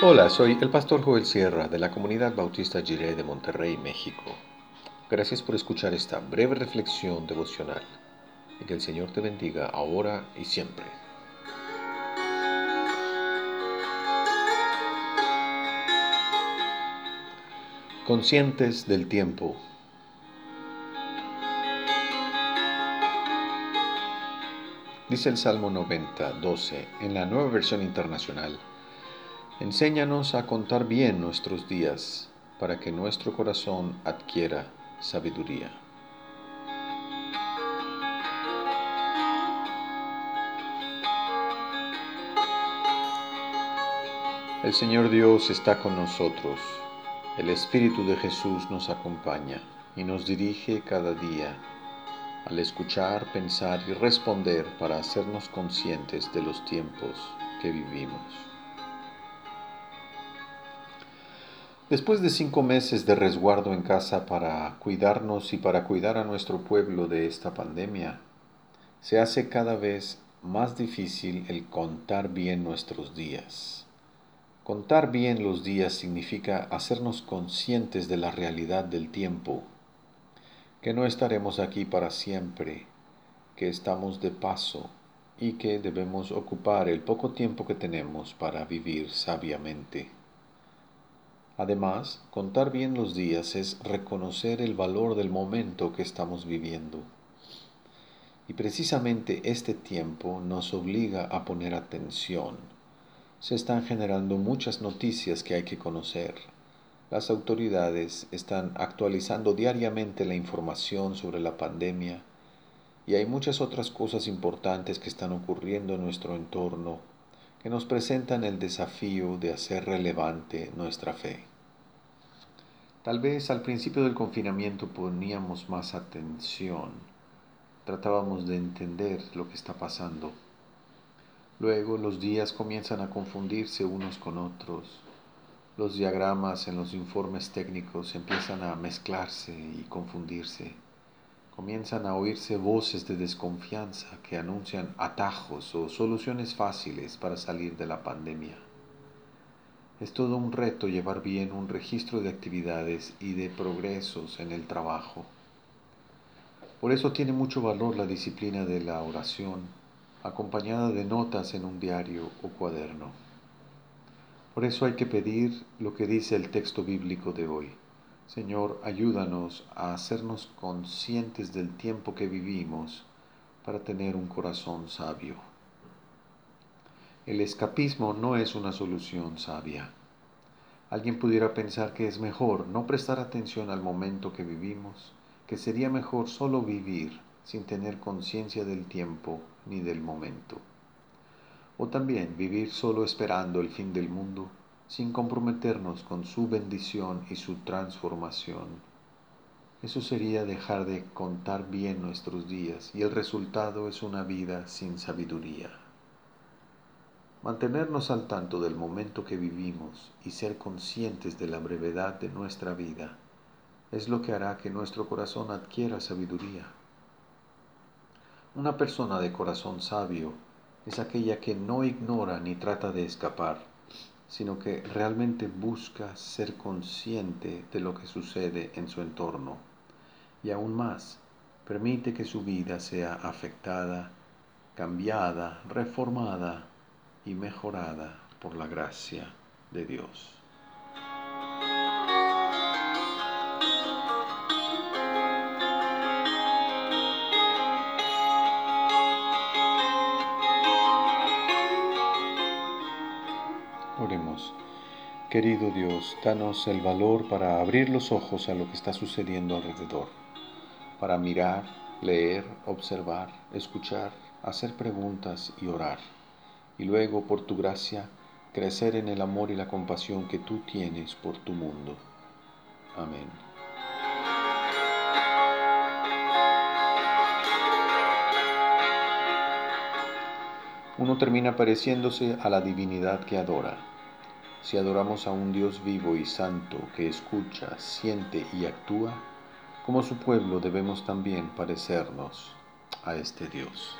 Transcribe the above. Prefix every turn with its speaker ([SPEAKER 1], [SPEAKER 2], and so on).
[SPEAKER 1] Hola, soy el pastor Joel Sierra de la comunidad bautista Jiré de Monterrey, México. Gracias por escuchar esta breve reflexión devocional y que el Señor te bendiga ahora y siempre. Conscientes del tiempo. Dice el Salmo 90, 12 en la nueva versión internacional. Enséñanos a contar bien nuestros días para que nuestro corazón adquiera sabiduría. El Señor Dios está con nosotros. El Espíritu de Jesús nos acompaña y nos dirige cada día al escuchar, pensar y responder para hacernos conscientes de los tiempos que vivimos. Después de cinco meses de resguardo en casa para cuidarnos y para cuidar a nuestro pueblo de esta pandemia, se hace cada vez más difícil el contar bien nuestros días. Contar bien los días significa hacernos conscientes de la realidad del tiempo, que no estaremos aquí para siempre, que estamos de paso y que debemos ocupar el poco tiempo que tenemos para vivir sabiamente. Además, contar bien los días es reconocer el valor del momento que estamos viviendo. Y precisamente este tiempo nos obliga a poner atención. Se están generando muchas noticias que hay que conocer. Las autoridades están actualizando diariamente la información sobre la pandemia y hay muchas otras cosas importantes que están ocurriendo en nuestro entorno que nos presentan el desafío de hacer relevante nuestra fe. Tal vez al principio del confinamiento poníamos más atención, tratábamos de entender lo que está pasando. Luego los días comienzan a confundirse unos con otros. Los diagramas en los informes técnicos empiezan a mezclarse y confundirse. Comienzan a oírse voces de desconfianza que anuncian atajos o soluciones fáciles para salir de la pandemia. Es todo un reto llevar bien un registro de actividades y de progresos en el trabajo. Por eso tiene mucho valor la disciplina de la oración, acompañada de notas en un diario o cuaderno. Por eso hay que pedir lo que dice el texto bíblico de hoy. Señor, ayúdanos a hacernos conscientes del tiempo que vivimos para tener un corazón sabio. El escapismo no es una solución sabia. Alguien pudiera pensar que es mejor no prestar atención al momento que vivimos, que sería mejor solo vivir sin tener conciencia del tiempo ni del momento. O también vivir solo esperando el fin del mundo sin comprometernos con su bendición y su transformación. Eso sería dejar de contar bien nuestros días y el resultado es una vida sin sabiduría. Mantenernos al tanto del momento que vivimos y ser conscientes de la brevedad de nuestra vida es lo que hará que nuestro corazón adquiera sabiduría. Una persona de corazón sabio es aquella que no ignora ni trata de escapar, sino que realmente busca ser consciente de lo que sucede en su entorno y aún más permite que su vida sea afectada, cambiada, reformada y mejorada por la gracia de Dios. Oremos. Querido Dios, danos el valor para abrir los ojos a lo que está sucediendo alrededor, para mirar, leer, observar, escuchar, hacer preguntas y orar y luego por tu gracia crecer en el amor y la compasión que tú tienes por tu mundo. Amén. Uno termina pareciéndose a la divinidad que adora. Si adoramos a un Dios vivo y santo que escucha, siente y actúa, como su pueblo debemos también parecernos a este Dios.